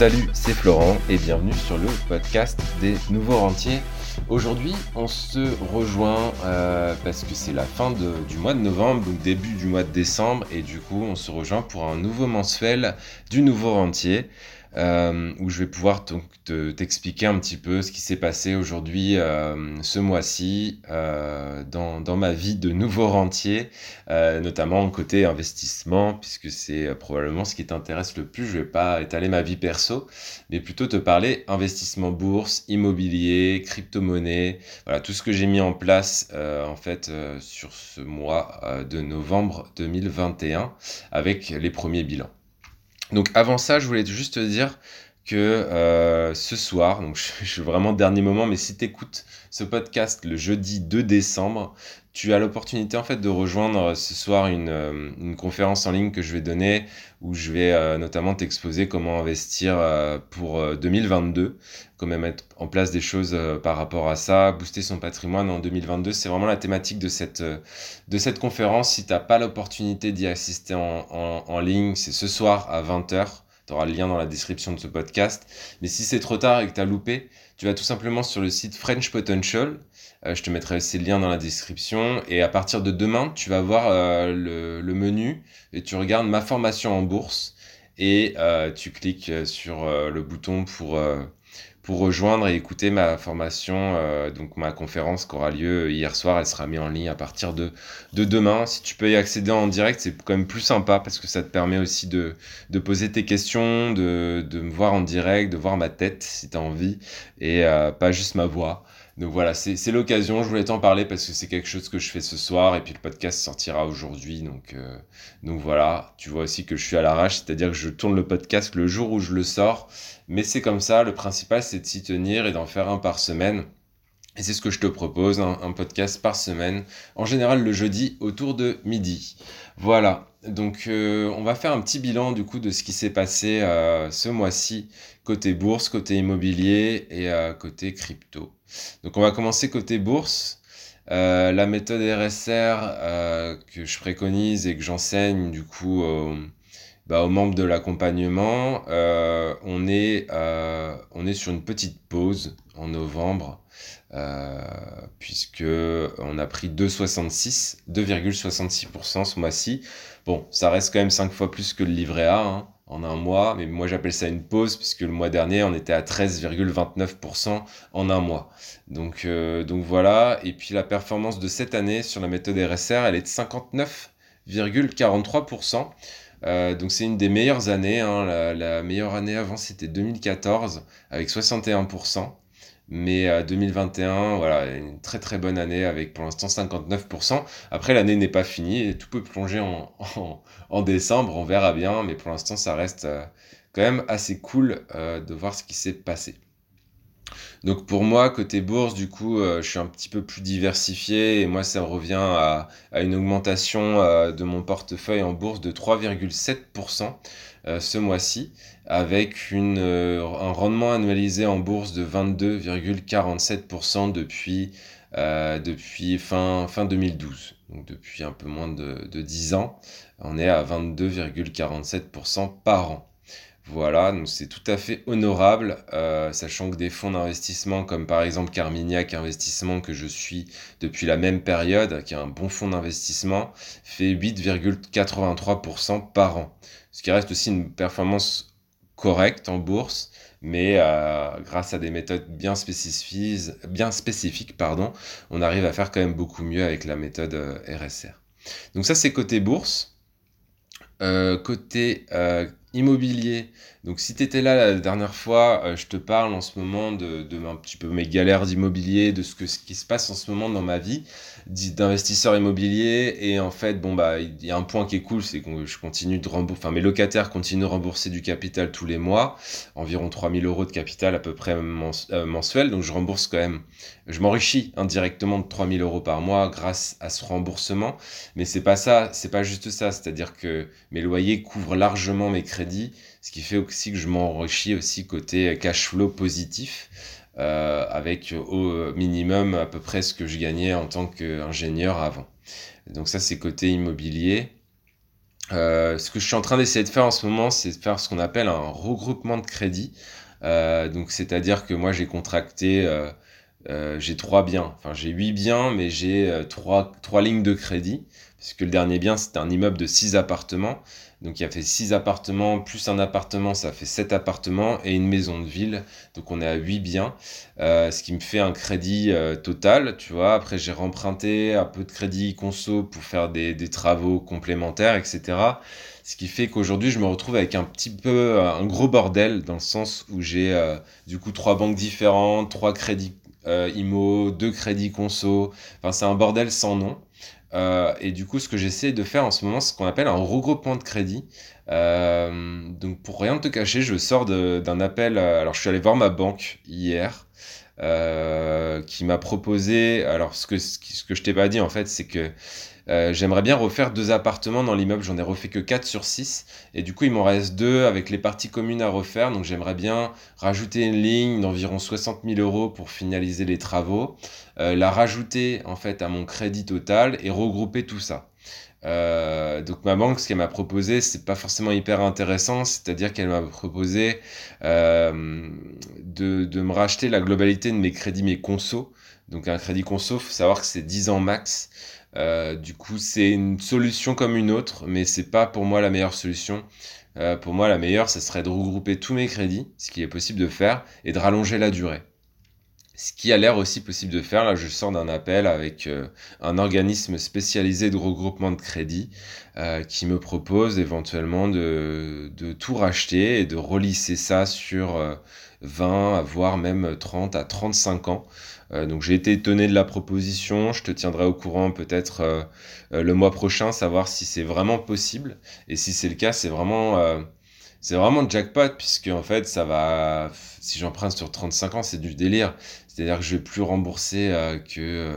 Salut, c'est Florent et bienvenue sur le podcast des nouveaux rentiers. Aujourd'hui, on se rejoint euh, parce que c'est la fin du mois de novembre, donc début du mois de décembre, et du coup, on se rejoint pour un nouveau mensuel du nouveau rentier. Euh, où je vais pouvoir donc t'expliquer un petit peu ce qui s'est passé aujourd'hui, euh, ce mois-ci, euh, dans, dans, ma vie de nouveau rentier, euh, notamment côté investissement, puisque c'est probablement ce qui t'intéresse le plus. Je vais pas étaler ma vie perso, mais plutôt te parler investissement bourse, immobilier, crypto-monnaie, voilà tout ce que j'ai mis en place en fait sur ce mois de novembre 2021 avec les premiers bilans. Donc avant ça, je voulais juste te dire que euh, ce soir, donc je, suis vraiment dernier moment, mais si tu écoutes ce podcast le jeudi 2 décembre, tu as l'opportunité en fait de rejoindre ce soir une, euh, une, conférence en ligne que je vais donner où je vais euh, notamment t'exposer comment investir pour 2022, comment mettre en place des choses par rapport à ça, booster son patrimoine en 2022. C'est vraiment la thématique de cette, de cette conférence. Si tu n'as pas l'opportunité d'y assister en, en, en ligne, c'est ce soir à 20h tu auras le lien dans la description de ce podcast. Mais si c'est trop tard et que tu as loupé, tu vas tout simplement sur le site French Potential. Euh, je te mettrai aussi le lien dans la description. Et à partir de demain, tu vas voir euh, le, menu et tu regardes ma formation en bourse. Et euh, tu cliques sur le bouton pour rejoindre et écouter ma formation, euh, donc ma conférence qui aura lieu hier soir. Elle sera mise en ligne à partir de, de demain. Si tu peux y accéder en direct, c'est quand même plus sympa parce que ça te permet aussi de, poser tes questions, de, de me voir en direct, de voir ma tête si tu as envie et euh, pas juste ma voix. Donc voilà, c'est l'occasion, je voulais t'en parler parce que c'est quelque chose que je fais ce soir et puis le podcast sortira aujourd'hui. Donc, euh, donc voilà, tu vois aussi que je suis à l'arrache, c'est-à-dire que je tourne le podcast le jour où je le sors. Mais c'est comme ça, le principal c'est de s'y tenir et d'en faire un par semaine. Et c'est ce que je te propose, un, podcast par semaine, en général le jeudi autour de midi. Voilà, donc euh, on va faire un petit bilan du coup de ce qui s'est passé euh, ce mois-ci côté bourse, côté immobilier et côté crypto. Donc on va commencer côté bourse. Euh, la méthode RSR euh, que je préconise et que j'enseigne du coup bah, aux membres de l'accompagnement, euh, on, est, on est sur une petite pause en novembre puisque on a pris 2,66, 2,66% ce mois-ci. Bon, ça reste quand même 5 fois plus que le livret A. Hein en un mois, mais moi j'appelle ça une pause puisque le mois dernier on était à 13,29% en un mois. Donc, euh, donc voilà, et puis la performance de cette année sur la méthode RSR, elle est de 59,43%. Euh, donc c'est une des meilleures années, hein. la, meilleure année avant c'était 2014 avec 61%. Mais 2021, euh, voilà, une très très bonne année avec pour l'instant 59%. Après, l'année n'est pas finie et tout peut plonger en, décembre, on verra bien. Mais pour l'instant, ça reste euh, quand même assez cool de voir ce qui s'est passé. Donc pour moi, côté bourse, du coup, je suis un petit peu plus diversifié et moi, ça revient à, à une augmentation de mon portefeuille en bourse de 3,7% ce mois-ci avec une, euh, un rendement annualisé en bourse de 22,47% depuis, euh, depuis fin, fin 2012. Donc depuis un peu moins de, de 10 ans, on est à 22,47% par an. Voilà, donc c'est tout à fait honorable, euh, sachant que des fonds d'investissement comme par exemple Carmignac Investissement que je suis depuis la même période, qui est un bon fonds d'investissement, fait 8,83% par an. Ce qui reste aussi une performance correct en bourse, mais euh, grâce à des méthodes bien spécifiques, bien spécifiques pardon, on arrive à faire quand même beaucoup mieux avec la méthode euh, RSR. Donc ça c'est côté bourse. Euh, côté immobilier, donc si tu étais là la dernière fois, je te parle en ce moment de, de un petit peu mes galères d'immobilier, de ce, que, ce qui se passe en ce moment dans ma vie d'investisseur immobilier et en fait bon bah il y a un point qui est cool c'est que je continue de rembourser enfin mes locataires continuent de rembourser du capital tous les mois environ 3000 euros de capital à peu près euh, mensuel. Donc je rembourse quand même je m'enrichis indirectement de 3000 euros par mois grâce à ce remboursement. Mais c'est pas ça c'est pas juste ça. C'est à dire que mes loyers couvrent largement mes crédits ce qui fait aussi que je m'enrichis aussi côté cash flow positif euh, avec au minimum à peu près ce que je gagnais en tant qu'ingénieur avant. Donc ça c'est côté immobilier. ce que je suis en train d'essayer de faire en ce moment, c'est de faire ce qu'on appelle un regroupement de crédit. donc, c'est-à-dire que moi, j'ai contracté, j'ai trois biens. Enfin, j'ai huit biens, mais j'ai trois, trois lignes de crédit. Puisque le dernier bien, c'était un immeuble de six appartements. Donc il y a fait 6 appartements, plus un appartement, ça fait 7 appartements et une maison de ville. Donc on est à 8 biens, euh, ce qui me fait un crédit euh, total, tu vois. Après j'ai remprunté un peu de crédit conso pour faire des, des travaux complémentaires, etc. Ce qui fait qu'aujourd'hui je me retrouve avec un petit peu euh, un gros bordel dans le sens où j'ai du coup trois banques différentes, trois crédits IMO, deux crédits conso. Enfin c'est un bordel sans nom. Euh, et du coup, ce que j'essaie de faire en ce moment, c'est ce qu'on appelle un regroupement de crédit. Euh, donc, pour rien te cacher, je sors d'un appel. Euh, alors, je suis allé voir ma banque hier, qui m'a proposé. Alors, ce que, ce que je t'ai pas dit, en fait, c'est que euh, j'aimerais bien refaire deux appartements dans l'immeuble, j'en ai refait que 4 sur 6. Et du coup, il m'en reste deux avec les parties communes à refaire. Donc j'aimerais bien rajouter une ligne d'environ 60 000 euros pour finaliser les travaux, euh, la rajouter en fait à mon crédit total et regrouper tout ça. Euh, donc ma banque, ce qu'elle m'a proposé, c'est pas forcément hyper intéressant, c'est-à-dire qu'elle m'a proposé de, de, me racheter la globalité de mes crédits, mes consos. Donc un crédit conso, faut savoir que c'est 10 ans max. Euh, du coup, c'est une solution comme une autre, mais c'est pas pour moi la meilleure solution. Euh, pour moi, la meilleure, ce serait de regrouper tous mes crédits, ce qui est possible de faire, et de rallonger la durée. Ce qui a l'air aussi possible de faire, là je sors d'un appel avec euh, un organisme spécialisé de regroupement de crédits qui me propose éventuellement de, de, tout racheter et de relisser ça sur 20, voire même 30 à 35 ans. Euh, donc j'ai été étonné de la proposition, je te tiendrai au courant peut-être euh, euh, le mois prochain, savoir si c'est vraiment possible. Et si c'est le cas, c'est vraiment, c'est vraiment jackpot, puisque en fait, ça va, si j'emprunte sur 35 ans, c'est du délire. C'est-à-dire que je vais plus rembourser que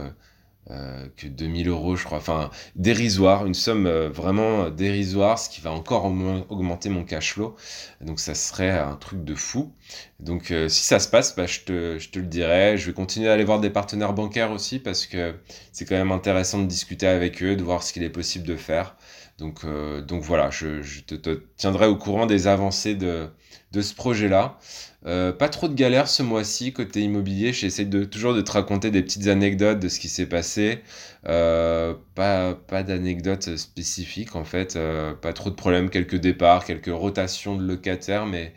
euh, que 2000 euros, je crois. Enfin, dérisoire, une somme euh, vraiment dérisoire, ce qui va encore augmenter mon cash flow. Donc, ça serait un truc de fou. Donc, euh, si ça se passe, bah, je, te, je te le dirai. Je vais continuer à aller voir des partenaires bancaires aussi parce que c'est quand même intéressant de discuter avec eux, de voir ce qu'il est possible de faire. Donc, donc voilà, je, te, tiendrai au courant des avancées de, de ce projet-là. Euh, pas trop de galères ce mois-ci côté immobilier. J'essaie de toujours de te raconter des petites anecdotes de ce qui s'est passé. Euh, pas pas d'anecdotes spécifiques en fait. Euh, pas trop de problèmes, quelques départs, quelques rotations de locataires, mais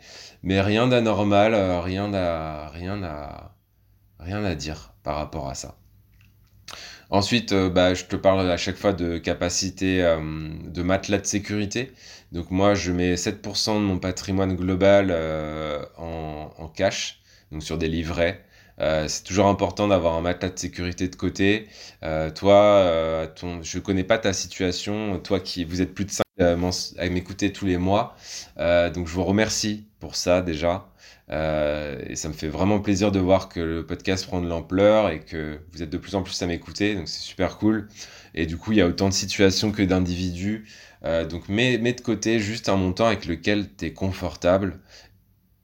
rien d'anormal, rien à rien à dire par rapport à ça. Ensuite, bah, je te parle à chaque fois de capacité de matelas de sécurité. Donc moi, je mets 7% de mon patrimoine global euh, en, cash, donc sur des livrets. Euh, c'est toujours important d'avoir un matelas de sécurité de côté. Euh, toi, euh, ton, je connais pas ta situation. Toi qui vous êtes plus de 5 à m'écouter tous les mois. donc je vous remercie pour ça déjà. et ça me fait vraiment plaisir de voir que le podcast prend de l'ampleur et que vous êtes de plus en plus à m'écouter. Donc c'est super cool. Et du coup, il y a autant de situations que d'individus. Euh, donc mets, mets, de côté juste un montant avec lequel tu es confortable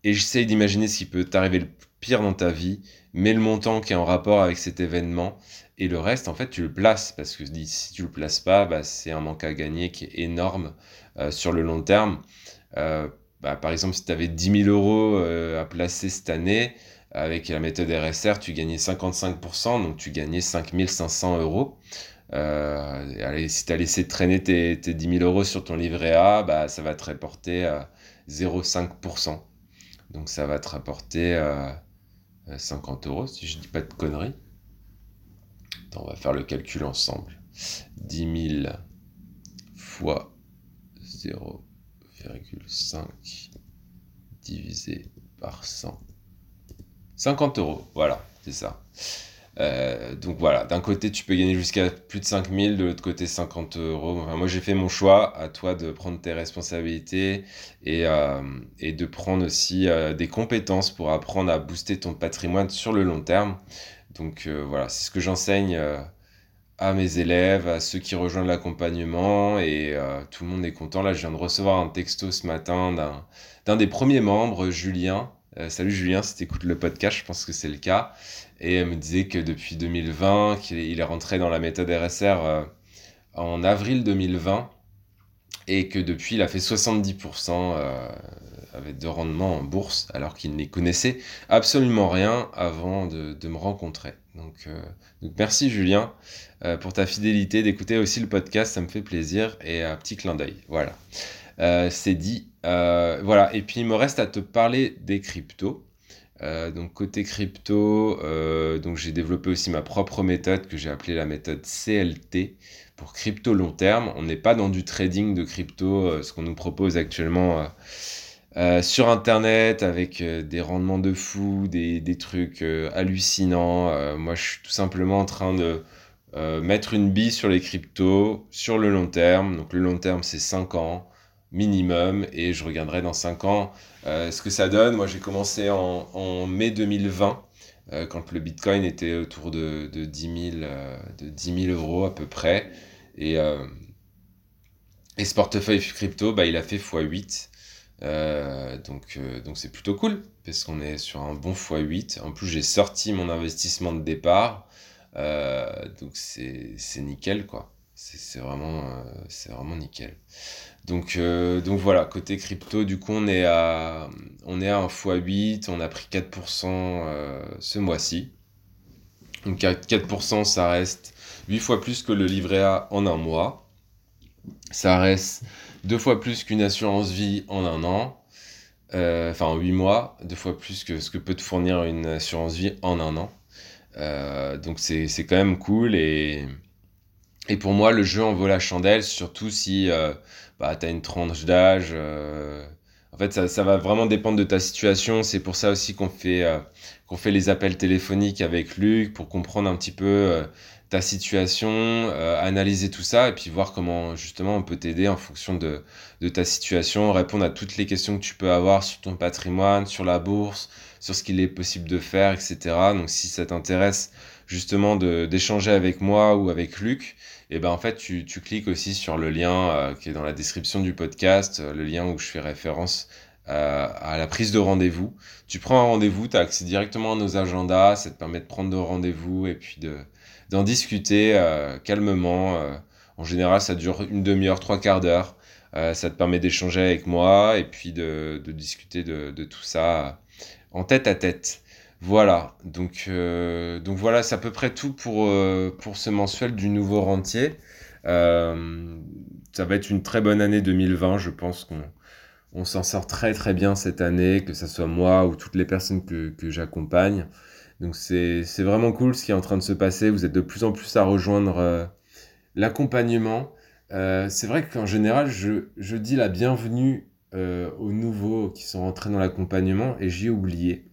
et j'essaye d'imaginer ce qui peut t'arriver le pire dans ta vie, mets le montant qui est en rapport avec cet événement et le reste en fait tu le places parce que si tu le places pas, bah, c'est un manque à gagner qui est énorme euh, sur le long terme. Euh, bah, par exemple, si tu avais 10 000 euros à placer cette année, avec la méthode RSR, tu gagnais 55%, donc tu gagnais 5500 euros. Euh, allez, si tu as laissé traîner tes, tes, 10 000 euros sur ton livret A, bah, ça va te rapporter à 0,5%. Donc ça va te rapporter euh, 50 euros, si je dis pas de conneries. On va faire le calcul ensemble. 10 000 fois 0,5 divisé par 100. 50 euros, voilà, c'est ça. Euh, donc voilà, d'un côté tu peux gagner jusqu'à plus de 5000, de l'autre côté 50 euros. moi j'ai fait mon choix, à toi de prendre tes responsabilités et, euh, de prendre aussi euh, des compétences pour apprendre à booster ton patrimoine sur le long terme. Donc voilà, c'est ce que j'enseigne à mes élèves, à ceux qui rejoignent l'accompagnement et tout le monde est content. Là je viens de recevoir un texto ce matin d'un des premiers membres, Julien. salut Julien, si tu le podcast, je pense que c'est le cas. Et elle me disait que depuis 2020, qu'il est rentré dans la méthode RSR euh, en avril 2020 et que depuis il a fait 70% avec de rendement en bourse alors qu'il n'y connaissait absolument rien avant de, me rencontrer. Donc, donc merci Julien pour ta fidélité d'écouter aussi le podcast, ça me fait plaisir et un petit clin d'œil. Voilà. Euh, c'est dit. Euh, voilà, et puis il me reste à te parler des cryptos. Euh, donc côté crypto, donc j'ai développé aussi ma propre méthode que j'ai appelée la méthode CLT pour crypto long terme. On n'est pas dans du trading de crypto, ce qu'on nous propose actuellement sur Internet avec des rendements de fou, des, des trucs hallucinants. moi, je suis tout simplement en train de mettre une bille sur les cryptos sur le long terme. Donc le long terme, c'est 5 ans minimum et je regarderai dans 5 ans euh, ce que ça donne. Moi, j'ai commencé en, mai 2020 euh, quand le Bitcoin était autour de, de, 10, 000, euh, de 10 euros à peu près. Et, et ce portefeuille crypto, bah, il a fait x8. donc donc c'est plutôt cool parce qu'on est sur un bon x8. En plus, j'ai sorti mon investissement de départ. donc c'est nickel quoi. C'est vraiment, c'est vraiment nickel. Donc, euh, donc voilà, côté crypto, du coup, on est à, on est à un x8, on a pris 4% euh, ce mois-ci. Donc 4%, ça reste 8 fois plus que le livret A en un mois. Ça reste deux fois plus qu'une assurance vie en un an. Euh, enfin, en 8 mois, deux fois plus que ce que peut te fournir une assurance vie en un an. donc c'est quand même cool et, et pour moi, le jeu en vaut la chandelle, surtout si bah, tu as une tranche d'âge. Euh, en fait, ça, ça, va vraiment dépendre de ta situation. C'est pour ça aussi qu'on fait, euh, qu'on fait les appels téléphoniques avec Luc pour comprendre un petit peu euh, ta situation, analyser tout ça et puis voir comment justement on peut t'aider en fonction de, de ta situation, répondre à toutes les questions que tu peux avoir sur ton patrimoine, sur la bourse, sur ce qu'il est possible de faire, etc. Donc si ça t'intéresse justement d'échanger avec moi ou avec Luc, et ben en fait tu, tu cliques aussi sur le lien euh, qui est dans la description du podcast, euh, le lien où je fais référence euh, à la prise de rendez-vous. Tu prends un rendez-vous, tu as accès directement à nos agendas, ça te permet de prendre de rendez-vous et puis de d'en discuter calmement. en général, ça dure une demi-heure, trois quarts d'heure. ça te permet d'échanger avec moi et puis de, de discuter de, de, tout ça en tête à tête. Voilà, donc, euh, donc voilà, c'est à peu près tout pour, euh, ce mensuel du nouveau rentier. Euh, ça va être une très bonne année 2020, je pense qu'on on, s'en sort très très bien cette année, que ce soit moi ou toutes les personnes que, j'accompagne. Donc c'est vraiment cool ce qui est en train de se passer, vous êtes de plus en plus à rejoindre l'accompagnement. c'est vrai qu'en général, je, je, dis la bienvenue aux nouveaux qui sont rentrés dans l'accompagnement et j'y ai oublié.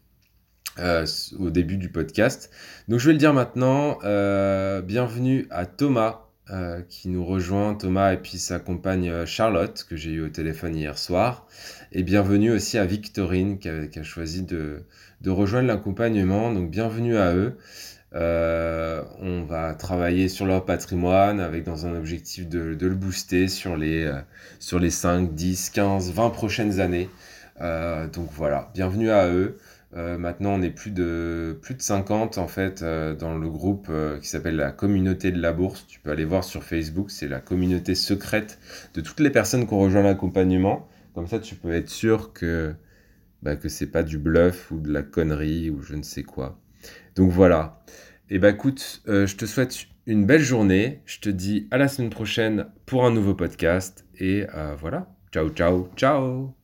Euh, au début du podcast. Donc je vais le dire maintenant. Euh, bienvenue à Thomas euh, qui nous rejoint. Thomas et puis sa compagne Charlotte que j'ai eu au téléphone hier soir. Et bienvenue aussi à Victorine qui a, choisi de, rejoindre l'accompagnement. Donc bienvenue à eux. on va travailler sur leur patrimoine avec dans un objectif de, de le booster sur les, sur les 5, 10, 15, 20 prochaines années. donc voilà, bienvenue à eux. Euh, maintenant, on est plus de, plus de 50 en fait euh, dans le groupe euh, qui s'appelle la communauté de la bourse. Tu peux aller voir sur Facebook, c'est la communauté secrète de toutes les personnes qui ont rejoint l'accompagnement. Comme ça, tu peux être sûr que, bah, que c'est pas du bluff ou de la connerie ou je ne sais quoi. Donc voilà. Et bah écoute, je te souhaite une belle journée. Je te dis à la semaine prochaine pour un nouveau podcast. Et voilà. Ciao, ciao, ciao